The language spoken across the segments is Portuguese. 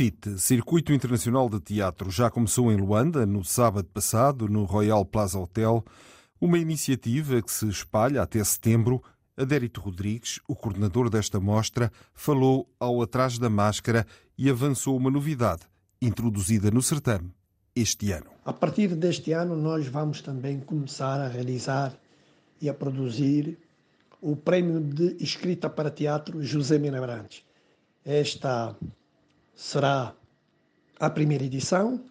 CIT, Circuito Internacional de Teatro, já começou em Luanda, no sábado passado, no Royal Plaza Hotel, uma iniciativa que se espalha até setembro. Adérito Rodrigues, o coordenador desta mostra, falou ao Atrás da Máscara e avançou uma novidade introduzida no certame este ano. A partir deste ano, nós vamos também começar a realizar e a produzir o Prémio de Escrita para Teatro José Mina Brandes. Esta será a primeira edição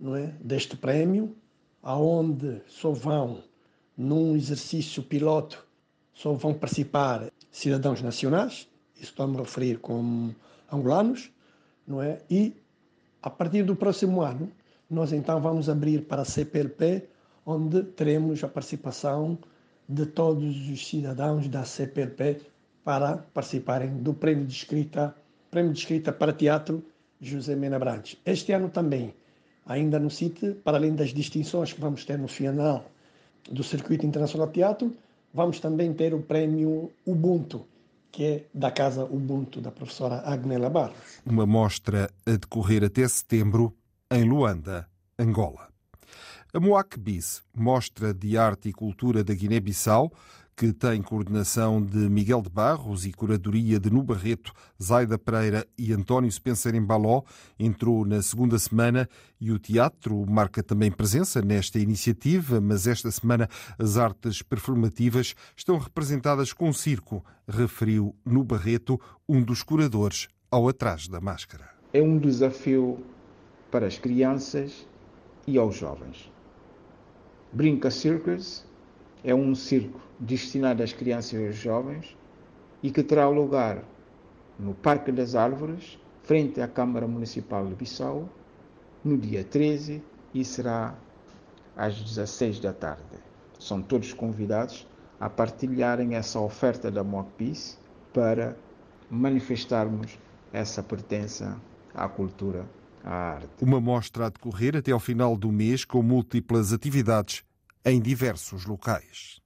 não é, deste prémio, aonde só vão, num exercício piloto, só vão participar cidadãos nacionais, isso estou a me referir como angolanos, não é? E a partir do próximo ano, nós então vamos abrir para a CPLP, onde teremos a participação de todos os cidadãos da CPLP para participarem do Prémio de Escrita Prémio de Escrita para Teatro José Mena Brandes. Este ano também, ainda no CIT, para além das distinções que vamos ter no final do Circuito Internacional de Teatro, vamos também ter o Prémio Ubuntu, que é da Casa Ubuntu, da professora Agnela Barros. Uma mostra a decorrer até setembro em Luanda, Angola. A Moac Bis, Mostra de Arte e Cultura da Guiné-Bissau, que tem coordenação de Miguel de Barros e curadoria de Nubarreto, Zaida Pereira e António Spencer em Baló, entrou na segunda semana e o teatro marca também presença nesta iniciativa, mas esta semana as artes performativas estão representadas com circo, referiu Nubarreto, um dos curadores, ao Atrás da Máscara. É um desafio para as crianças e aos jovens. Brinca Circus é um circo destinado às crianças e aos jovens e que terá lugar no Parque das Árvores, frente à Câmara Municipal de Bissau, no dia 13 e será às 16 da tarde. São todos convidados a partilharem essa oferta da Peace para manifestarmos essa pertença à cultura, à arte. Uma mostra a decorrer até ao final do mês com múltiplas atividades em diversos locais.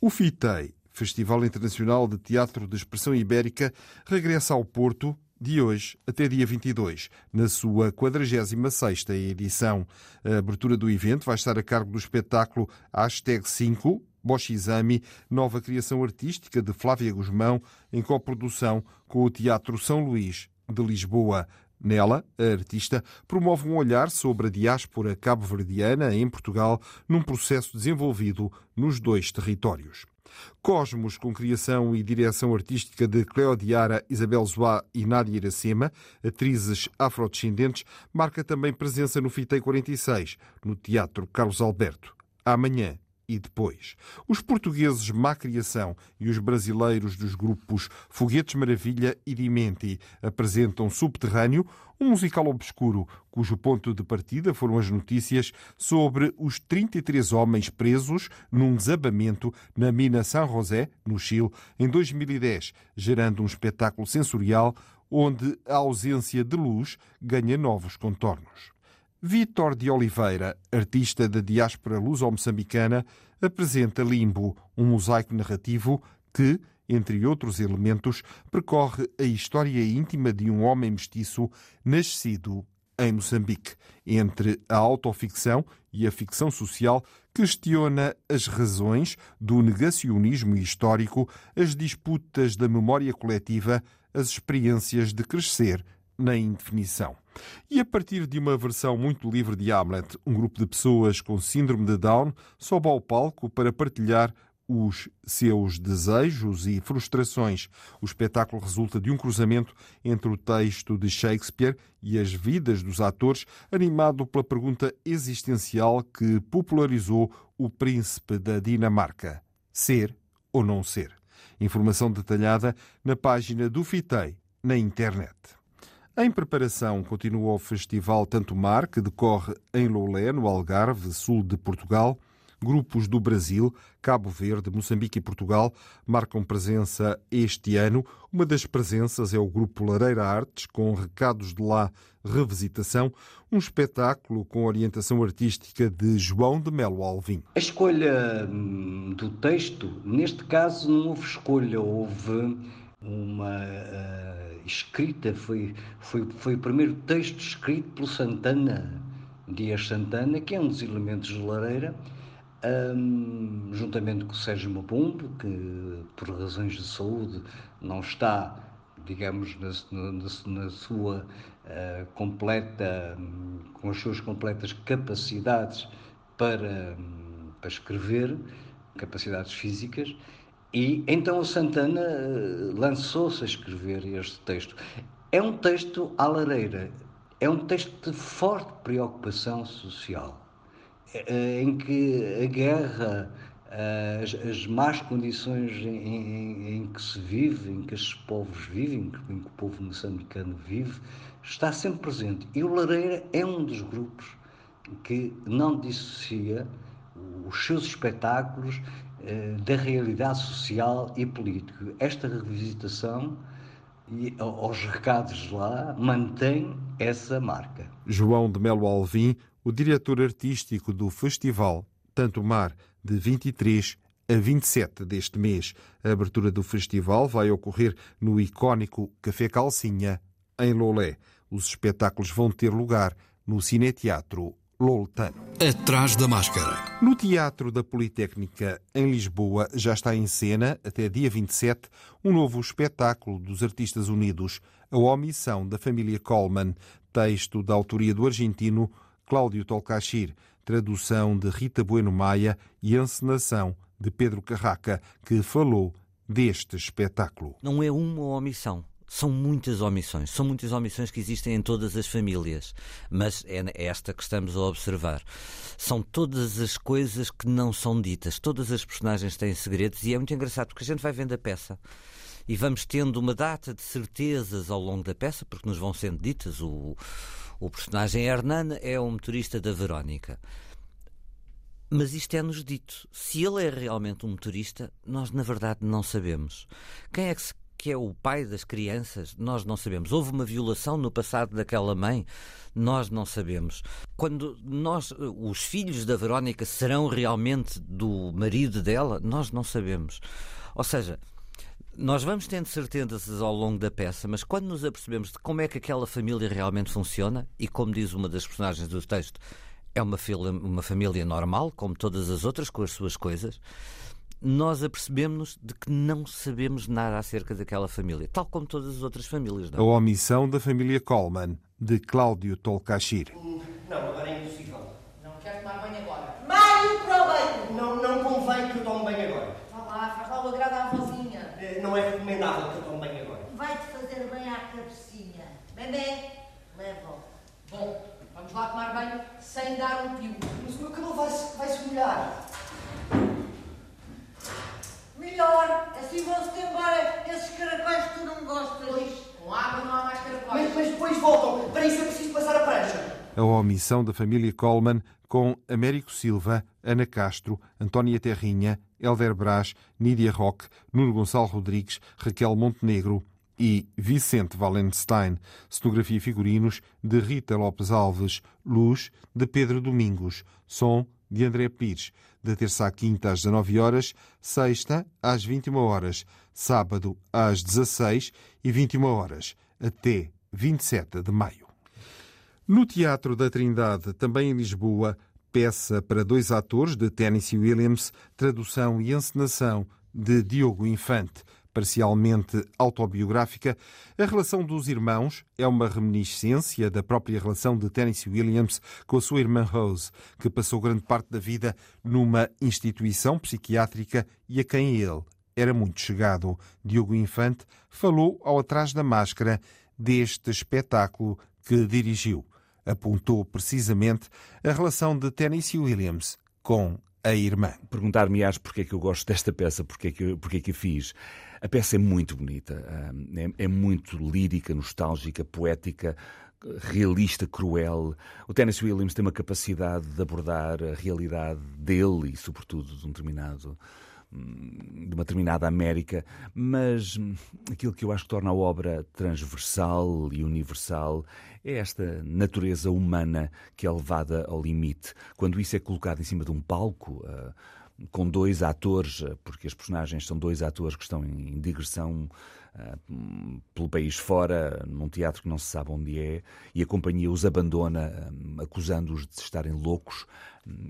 O FITEI, Festival Internacional de Teatro de Expressão Ibérica, regressa ao Porto de hoje até dia 22, na sua 46ª edição. A abertura do evento vai estar a cargo do espetáculo Hashtag 5, Boshizami, nova criação artística de Flávia Guzmão, em coprodução com o Teatro São Luís de Lisboa. Nela, a artista promove um olhar sobre a diáspora cabo-verdiana em Portugal num processo desenvolvido nos dois territórios. Cosmos, com criação e direção artística de Cleodiara, Isabel Zoá e Nádia Iracema, atrizes afrodescendentes, marca também presença no Fitei 46, no Teatro Carlos Alberto. Amanhã, e depois. Os portugueses Má Criação e os brasileiros dos grupos Foguetes Maravilha e Dimenti apresentam Subterrâneo, um musical obscuro cujo ponto de partida foram as notícias sobre os 33 homens presos num desabamento na mina San José, no Chile, em 2010, gerando um espetáculo sensorial onde a ausência de luz ganha novos contornos. Vítor de Oliveira, artista da diáspora luso-moçambicana, apresenta Limbo, um mosaico narrativo que, entre outros elementos, percorre a história íntima de um homem mestiço nascido em Moçambique, entre a autoficção e a ficção social, questiona as razões do negacionismo histórico, as disputas da memória coletiva, as experiências de crescer na indefinição. E a partir de uma versão muito livre de Hamlet, um grupo de pessoas com síndrome de Down sobe ao palco para partilhar os seus desejos e frustrações. O espetáculo resulta de um cruzamento entre o texto de Shakespeare e as vidas dos atores, animado pela pergunta existencial que popularizou o príncipe da Dinamarca: ser ou não ser? Informação detalhada na página do FITEI na internet. Em preparação, continua o Festival Tanto Mar, que decorre em Loulé, no Algarve, sul de Portugal. Grupos do Brasil, Cabo Verde, Moçambique e Portugal marcam presença este ano. Uma das presenças é o Grupo Lareira Artes, com Recados de Lá Revisitação, um espetáculo com orientação artística de João de Melo Alvim. A escolha hum, do texto, neste caso, não houve escolha, houve uma uh, escrita, foi, foi, foi o primeiro texto escrito pelo Santana, Dias Santana, que é um dos elementos de Lareira, um, juntamente com o Sérgio Mabumbo, que por razões de saúde não está, digamos, na, na, na sua uh, completa, com as suas completas capacidades para, um, para escrever, capacidades físicas, e então o Santana uh, lançou-se a escrever este texto. É um texto à lareira, é um texto de forte preocupação social eh, em que a guerra, eh, as, as más condições em, em, em, que se vive, em que estes povos vivem, em que o povo moçambicano vive, está sempre presente. E o Lareira é um dos grupos que não dissocia os seus espetáculos eh, da realidade social e política. Esta revisitação e aos recados lá mantém essa marca. João de Melo Alvim o diretor artístico do festival Tanto Mar, de 23 a 27 deste mês. A abertura do festival vai ocorrer no icónico Café Calcinha, em Lolé. Os espetáculos vão ter lugar no Cineteatro Loltano. Atrás da máscara. No Teatro da Politécnica, em Lisboa, já está em cena, até dia 27, um novo espetáculo dos Artistas Unidos, A Omissão da Família Coleman, texto da autoria do argentino Cláudio Tolcachir, tradução de Rita Bueno Maia e encenação de Pedro Carraca, que falou deste espetáculo. Não é uma omissão. São muitas omissões, são muitas omissões que existem em todas as famílias, mas é esta que estamos a observar. São todas as coisas que não são ditas, todas as personagens têm segredos e é muito engraçado porque a gente vai vendo a peça e vamos tendo uma data de certezas ao longo da peça, porque nos vão sendo ditas. O, o personagem Hernan é o motorista da Verónica. Mas isto é-nos dito. Se ele é realmente um motorista, nós na verdade não sabemos. Quem é que, se, que é o pai das crianças? Nós não sabemos. Houve uma violação no passado daquela mãe? Nós não sabemos. Quando nós, os filhos da Verónica serão realmente do marido dela? Nós não sabemos. Ou seja, nós vamos tendo certezas ao longo da peça, mas quando nos apercebemos de como é que aquela família realmente funciona, e como diz uma das personagens do texto, é uma, uma família normal, como todas as outras, com as suas coisas, nós apercebemos-nos de que não sabemos nada acerca daquela família, tal como todas as outras famílias. Não? A omissão da família Coleman, de Cláudio Tolcachir. Não, agora é impossível. Não quero tomar banho agora. Maio para o banho! Não, não convém que eu tome banho agora. Vá lá, faz lá o agrado à vozinha. Não é recomendável que eu tome banho agora. Vai-te fazer bem à cabecinha. Bebê, leva-o. Bom, vamos lá tomar banho sem dar um pio. Mas o meu cabelo vai-se vai -se molhar. Melhor, assim vão-se embora esses caracóis que tu não gostas. Pois, com água não há mais caracóis. Mas, mas depois voltam. Para isso é preciso passar a prancha. A omissão da família Coleman com Américo Silva, Ana Castro, Antónia Terrinha, Helder Brás, Nídia Roque, Nuno Gonçalo Rodrigues, Raquel Montenegro e Vicente Valenstein. Cenografia e figurinos de Rita Lopes Alves. Luz de Pedro Domingos. Som de André Pires. Da terça à quinta às 19 horas, sexta às 21 horas, sábado às 16 e 21 horas, até 27 de maio. No Teatro da Trindade, também em Lisboa, peça para dois atores de Tennessee Williams, tradução e encenação de Diogo Infante. Parcialmente autobiográfica, a relação dos irmãos é uma reminiscência da própria relação de Tennessee Williams com a sua irmã Rose, que passou grande parte da vida numa instituição psiquiátrica e a quem ele era muito chegado. Diogo Infante falou ao Atrás da Máscara deste espetáculo que dirigiu. Apontou precisamente a relação de Tennessee Williams com a irmã. Perguntar-me-ás porque é que eu gosto desta peça, porque é que, porque é que a fiz. A peça é muito bonita, é, é muito lírica, nostálgica, poética, realista, cruel. O Tennessee Williams tem uma capacidade de abordar a realidade dele e, sobretudo, de um determinado hum, de uma determinada América, mas hum, aquilo que eu acho que torna a obra transversal e universal é esta natureza humana que é levada ao limite. Quando isso é colocado em cima de um palco, uh, com dois atores, uh, porque as personagens são dois atores que estão em digressão uh, pelo país fora, num teatro que não se sabe onde é, e a companhia os abandona, acusando-os de estarem loucos.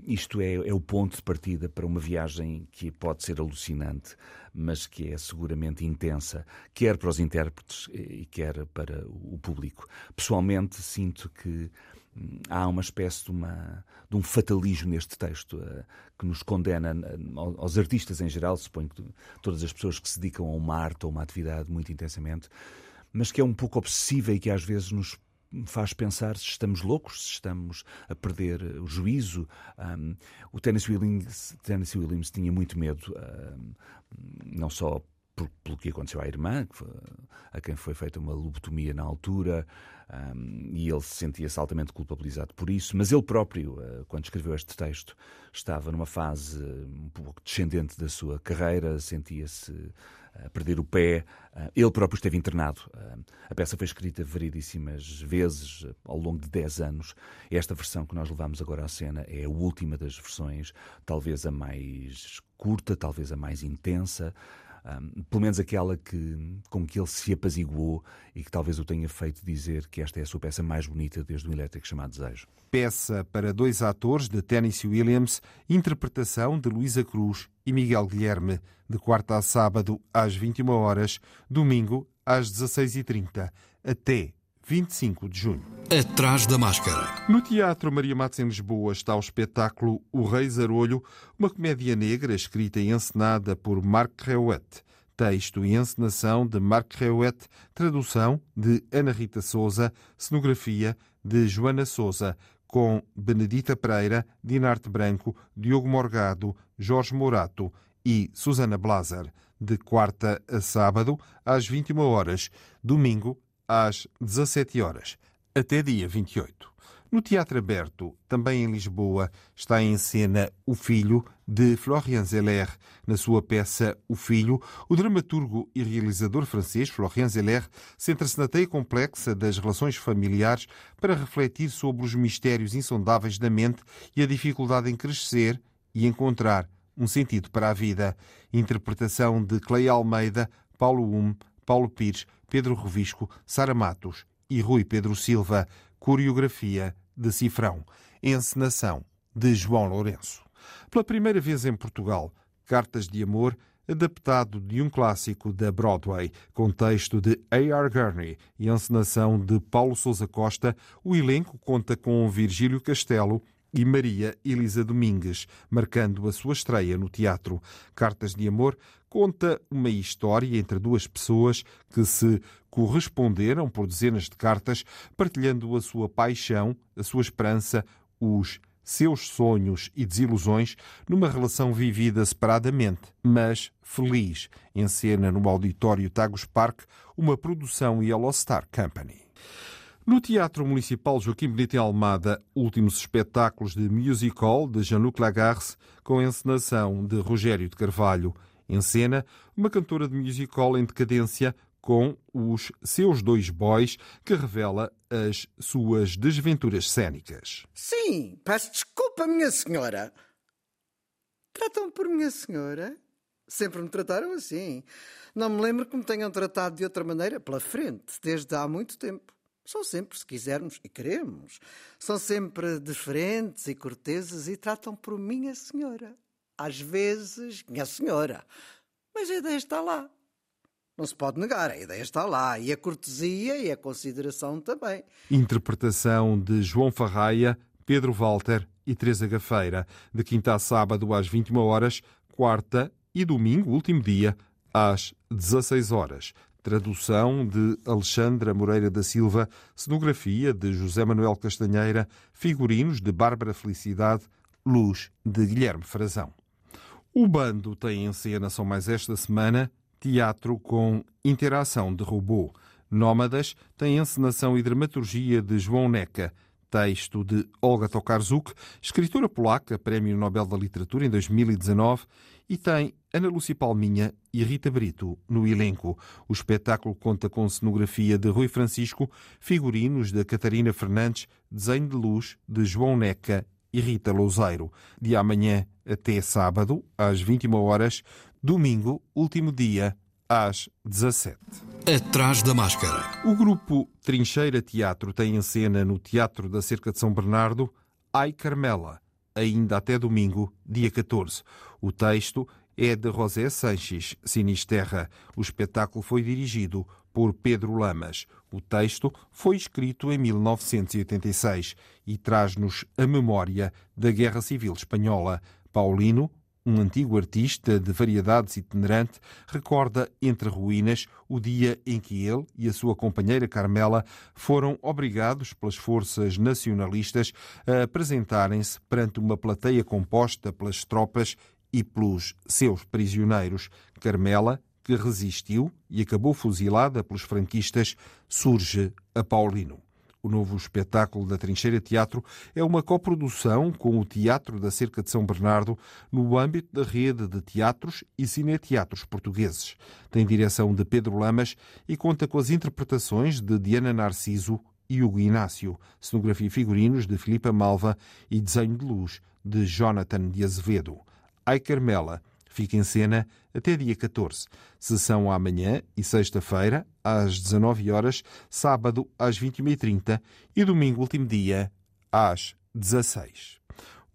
Isto é, é o ponto de partida para uma viagem que pode ser alucinante mas que é seguramente intensa, quer para os intérpretes e quer para o público. Pessoalmente, sinto que hum, há uma espécie de, uma, de um fatalismo neste texto uh, que nos condena uh, aos artistas em geral, suponho que todas as pessoas que se dedicam a uma arte ou uma atividade muito intensamente, mas que é um pouco obsessiva e que às vezes nos faz pensar se estamos loucos, se estamos a perder o juízo. Um, o Tennessee Williams, Williams tinha muito medo, um, não só por, pelo que aconteceu à irmã, a quem foi feita uma lobotomia na altura, um, e ele se sentia-se altamente culpabilizado por isso, mas ele próprio, uh, quando escreveu este texto, estava numa fase um pouco descendente da sua carreira, sentia-se a perder o pé. Ele próprio esteve internado. A peça foi escrita variedíssimas vezes ao longo de 10 anos. Esta versão que nós levamos agora à cena é a última das versões, talvez a mais curta, talvez a mais intensa. Um, pelo menos aquela que, com que ele se apaziguou e que talvez o tenha feito dizer que esta é a sua peça mais bonita desde o elétrico chamado Desejo. Peça para dois atores de Tennessee Williams, interpretação de Luísa Cruz e Miguel Guilherme, de quarta a sábado às 21 horas, domingo às 16h30, até 25 de junho. Atrás da máscara. No Teatro Maria Matos em Lisboa está o espetáculo O Rei Zarolho, uma comédia negra escrita e encenada por Marc Reuet. Texto e encenação de Marc Reuet, tradução de Ana Rita Souza, cenografia de Joana Souza, com Benedita Pereira, Dinarte Branco, Diogo Morgado, Jorge Morato e Susana Blaser, de quarta a sábado às 21 horas, domingo às 17 horas, até dia 28. No Teatro Aberto, também em Lisboa, está em cena O Filho, de Florian Zeller. Na sua peça O Filho, o dramaturgo e realizador francês Florian Zeller centra-se na teia complexa das relações familiares para refletir sobre os mistérios insondáveis da mente e a dificuldade em crescer e encontrar um sentido para a vida. Interpretação de Cleia Almeida, Paulo Um, Paulo Pires, Pedro Revisco, Sara Matos e Rui Pedro Silva. Coreografia de Cifrão. Encenação de João Lourenço. Pela primeira vez em Portugal, Cartas de Amor, adaptado de um clássico da Broadway, com texto de A.R. Gurney e encenação de Paulo Sousa Costa, o elenco conta com Virgílio Castelo, e Maria Elisa Domingues, marcando a sua estreia no teatro. Cartas de Amor conta uma história entre duas pessoas que se corresponderam por dezenas de cartas, partilhando a sua paixão, a sua esperança, os seus sonhos e desilusões numa relação vivida separadamente, mas feliz, em cena no auditório Tagus Park, uma produção Yellow Star Company. No Teatro Municipal Joaquim Benito em Almada, últimos espetáculos de musical de Jean-Luc Lagarce, com encenação de Rogério de Carvalho. Em cena, uma cantora de musical em decadência com os seus dois boys, que revela as suas desventuras cênicas. Sim, peço desculpa, minha senhora. Tratam por minha senhora? Sempre me trataram assim. Não me lembro que me tenham tratado de outra maneira pela frente, desde há muito tempo. São sempre, se quisermos e queremos, são sempre diferentes e corteses e tratam por minha senhora. Às vezes, minha senhora. Mas a ideia está lá. Não se pode negar, a ideia está lá, e a cortesia e a consideração também. Interpretação de João Farraia, Pedro Walter e Teresa Gafeira, de quinta a sábado às 21 horas, quarta e domingo, último dia, às 16 horas. Tradução de Alexandra Moreira da Silva, cenografia de José Manuel Castanheira, figurinos de Bárbara Felicidade, luz de Guilherme Frazão. O bando tem encenação mais esta semana teatro com interação de robô. Nómadas tem encenação e dramaturgia de João Neca, texto de Olga Tokarzuk, escritora polaca, Prémio Nobel da Literatura em 2019, e tem Ana Lúcia Palminha e Rita Brito no elenco. O espetáculo conta com cenografia de Rui Francisco, figurinos de Catarina Fernandes, desenho de luz de João Neca e Rita Louzeiro. De amanhã até sábado, às 21 horas, domingo, último dia, às 17. Atrás da máscara. O grupo Trincheira Teatro tem em cena no Teatro da Cerca de São Bernardo Ai Carmela, ainda até domingo, dia 14. O texto é de José Sanches Sinisterra. O espetáculo foi dirigido por Pedro Lamas. O texto foi escrito em 1986 e traz-nos a memória da Guerra Civil Espanhola. Paulino, um antigo artista de variedades itinerante, recorda entre ruínas o dia em que ele e a sua companheira Carmela foram obrigados pelas forças nacionalistas a apresentarem-se perante uma plateia composta pelas tropas e pelos seus prisioneiros. Carmela, que resistiu e acabou fuzilada pelos franquistas, surge a Paulino. O novo espetáculo da Trincheira Teatro é uma coprodução com o Teatro da Cerca de São Bernardo no âmbito da rede de teatros e cineteatros portugueses. Tem direção de Pedro Lamas e conta com as interpretações de Diana Narciso e Hugo Inácio, cenografia e figurinos de Filipa Malva e desenho de luz de Jonathan de Azevedo. Ai Carmela fica em cena até dia 14. Sessão amanhã e sexta-feira, às 19 horas, sábado às 21h30 e domingo, último dia, às 16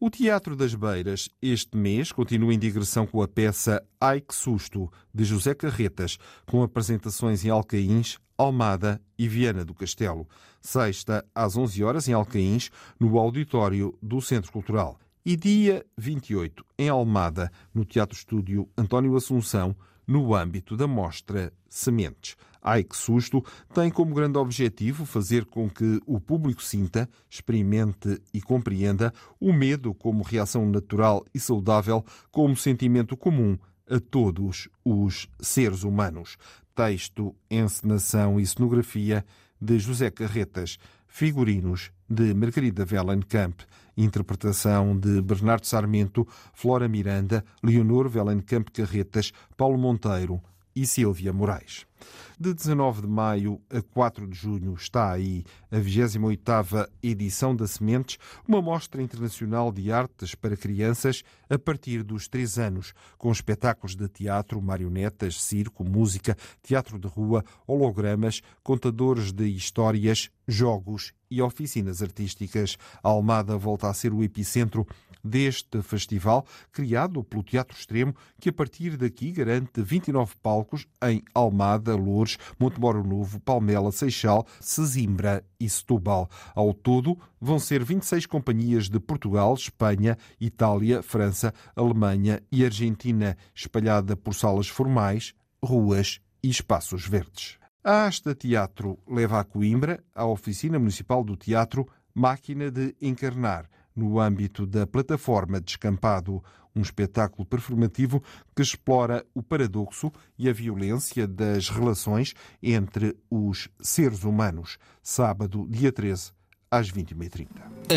o Teatro das Beiras, este mês, continua em digressão com a peça Ai que Susto, de José Carretas, com apresentações em Alcaíns, Almada e Viana do Castelo. Sexta, às 11 horas, em Alcaíns, no auditório do Centro Cultural e dia 28, em Almada, no Teatro Estúdio António Assunção, no âmbito da mostra Sementes. Ai que susto! Tem como grande objetivo fazer com que o público sinta, experimente e compreenda o medo como reação natural e saudável, como sentimento comum a todos os seres humanos. Texto, encenação e cenografia de José Carretas, figurinos de Margarida Vellenkamp, interpretação de Bernardo Sarmento, Flora Miranda, Leonor Vellenkamp Carretas, Paulo Monteiro e Silvia Moraes. De 19 de maio a 4 de junho está aí a 28ª edição da Sementes, uma mostra internacional de artes para crianças a partir dos 3 anos, com espetáculos de teatro, marionetas, circo, música, teatro de rua, hologramas, contadores de histórias, jogos e oficinas artísticas. A Almada volta a ser o epicentro deste festival, criado pelo Teatro Extremo, que a partir daqui garante 29 palcos em Almada, Lourdes, Montemoro Novo, Palmela, Seixal, Sesimbra e Setúbal. Ao todo, vão ser 26 companhias de Portugal, Espanha, Itália, França, Alemanha e Argentina, espalhada por salas formais, ruas e espaços verdes. A Asta Teatro leva a Coimbra, a Oficina Municipal do Teatro, Máquina de Encarnar, no âmbito da plataforma Descampado, um espetáculo performativo que explora o paradoxo e a violência das relações entre os seres humanos. Sábado, dia 13, às 21h30.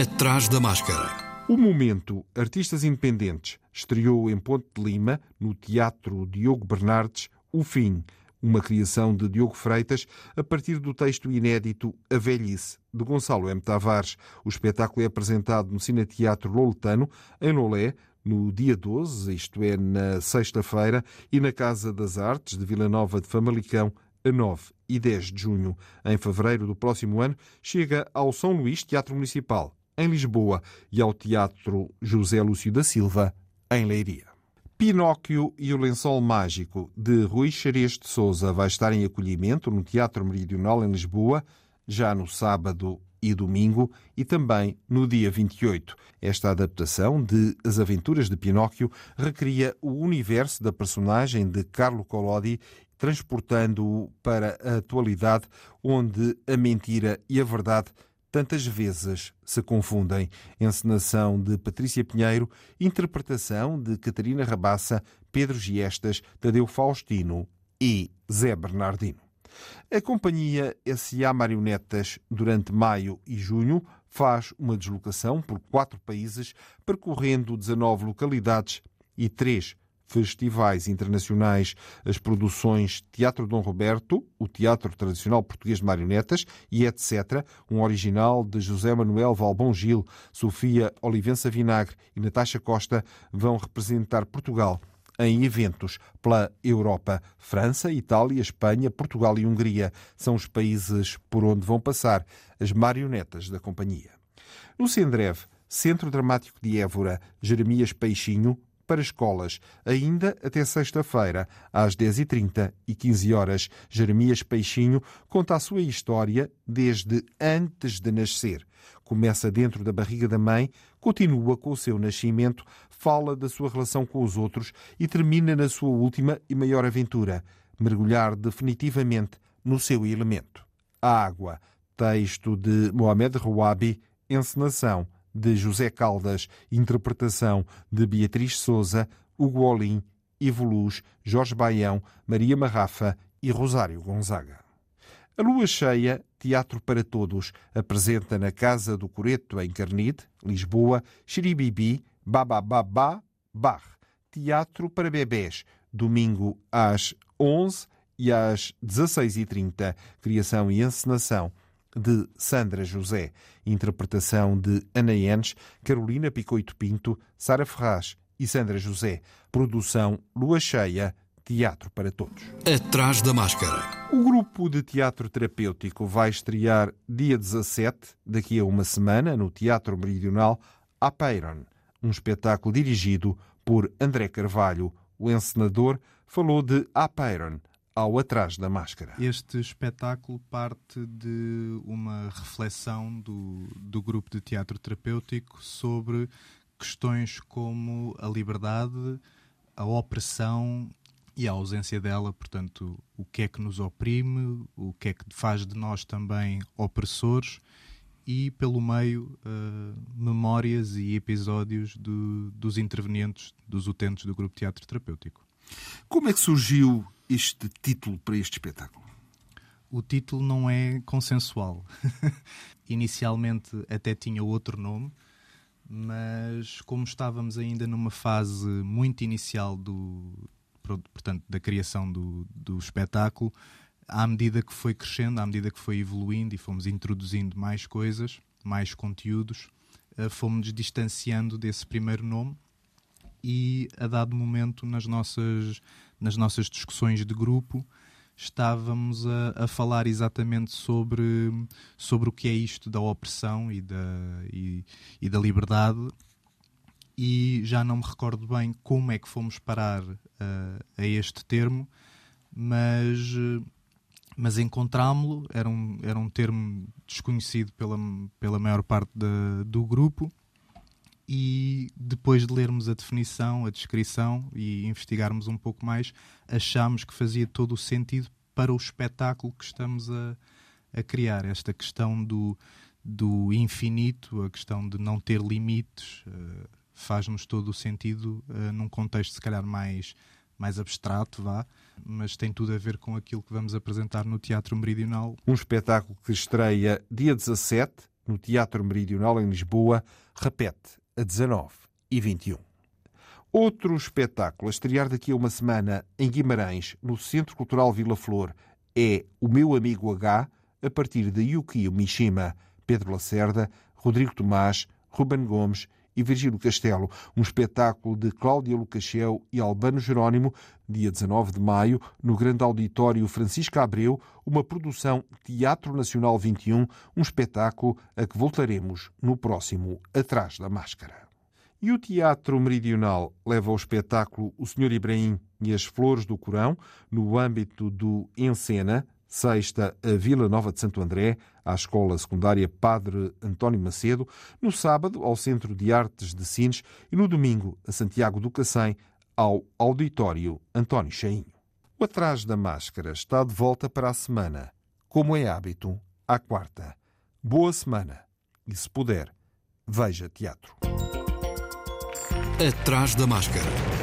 Atrás da máscara. O momento Artistas Independentes estreou em Ponte de Lima, no Teatro Diogo Bernardes, O Fim, uma criação de Diogo Freitas a partir do texto inédito A Velhice, de Gonçalo M. Tavares. O espetáculo é apresentado no Cineteatro Loletano, em Lolé, no dia 12, isto é, na sexta-feira, e na Casa das Artes de Vila Nova de Famalicão, a 9 e 10 de junho. Em fevereiro do próximo ano, chega ao São Luís Teatro Municipal, em Lisboa, e ao Teatro José Lúcio da Silva, em Leiria. Pinóquio e o Lençol Mágico, de Rui Xerez de Souza, vai estar em acolhimento no Teatro Meridional em Lisboa, já no sábado e domingo e também no dia 28. Esta adaptação de As Aventuras de Pinóquio recria o universo da personagem de Carlo Collodi, transportando-o para a atualidade, onde a mentira e a verdade tantas vezes se confundem. Encenação de Patrícia Pinheiro, interpretação de Catarina Rabassa, Pedro Giestas, Tadeu Faustino e Zé Bernardino. A companhia SA Marionetas, durante maio e junho, faz uma deslocação por quatro países, percorrendo 19 localidades e três festivais internacionais, as produções Teatro Dom Roberto, o Teatro Tradicional Português de Marionetas e etc., um original de José Manuel Valbon Gil, Sofia Olivença Vinagre e Natasha Costa vão representar Portugal em eventos pela Europa. França, Itália, Espanha, Portugal e Hungria são os países por onde vão passar as marionetas da companhia. No Sendreve, Centro Dramático de Évora, Jeremias Peixinho, para escolas, ainda até sexta-feira, às 10h30 e 15 horas. Jeremias Peixinho conta a sua história desde antes de nascer. Começa dentro da barriga da mãe, continua com o seu nascimento, fala da sua relação com os outros e termina na sua última e maior aventura, mergulhar definitivamente no seu elemento. A água. Texto de Mohamed Rouabi, encenação de José Caldas, interpretação de Beatriz Souza, Hugo Olim, Ivo Luz, Jorge Baião, Maria Marrafa e Rosário Gonzaga. A Lua Cheia, Teatro para Todos, apresenta na Casa do Coreto, em Carnide, Lisboa, Xiribibi, Babababá, Bar. Teatro para Bebés, domingo às 11 e às 16h30. Criação e encenação de Sandra José, interpretação de Ana Enes, Carolina Picoito Pinto, Sara Ferraz e Sandra José. Produção Lua Cheia, Teatro para Todos. Atrás da Máscara. O grupo de teatro terapêutico vai estrear dia 17, daqui a uma semana, no Teatro Meridional, Apeiron, um espetáculo dirigido por André Carvalho. O encenador falou de Apeiron, ao Atrás da Máscara. Este espetáculo parte de uma reflexão do, do grupo de teatro terapêutico sobre questões como a liberdade, a opressão e a ausência dela, portanto, o que é que nos oprime, o que é que faz de nós também opressores e, pelo meio, uh, memórias e episódios do, dos intervenientes, dos utentes do grupo de teatro terapêutico. Como é que surgiu este título para este espetáculo? O título não é consensual. Inicialmente até tinha outro nome, mas como estávamos ainda numa fase muito inicial do, portanto, da criação do, do espetáculo, à medida que foi crescendo, à medida que foi evoluindo e fomos introduzindo mais coisas, mais conteúdos, eh, fomos distanciando desse primeiro nome e a dado momento nas nossas nas nossas discussões de grupo, estávamos a, a, falar exatamente sobre, sobre o que é isto da opressão e da, e, e, da liberdade. E já não me recordo bem como é que fomos parar uh, a este termo, mas, mas encontrámo-lo. Era um, era um termo desconhecido pela, pela maior parte do grupo e depois de lermos a definição, a descrição e investigarmos um pouco mais, achámos que fazia todo o sentido para o espetáculo que estamos a, a criar. Esta questão do, do infinito, a questão de não ter limites, uh, faz-nos todo o sentido uh, num contexto se calhar mais, mais abstrato, vá, mas tem tudo a ver com aquilo que vamos apresentar no Teatro Meridional. Um espetáculo que estreia dia 17 no Teatro Meridional em Lisboa, repete a 19 e 21. Outro espetáculo a estrear daqui a uma semana em Guimarães, no Centro Cultural Vila Flor, é O Meu Amigo H, a partir de Yukio Mishima, Pedro Lacerda, Rodrigo Tomás, Ruben Gomes e Virgílio Castelo, um espetáculo de Cláudia Lucachel e Albano Jerónimo, dia 19 de maio, no Grande Auditório Francisco Abreu, uma produção Teatro Nacional 21, um espetáculo a que voltaremos no próximo Atrás da Máscara. E o Teatro Meridional leva ao espetáculo O Senhor Ibrahim e as Flores do Corão, no âmbito do Encena, sexta a Vila Nova de Santo André, à Escola Secundária Padre António Macedo, no sábado ao Centro de Artes de Sines e no domingo a Santiago do Cacém, ao Auditório António Chainho. O Atrás da Máscara está de volta para a semana, como é hábito, à quarta. Boa semana e, se puder, veja teatro. Atrás da Máscara.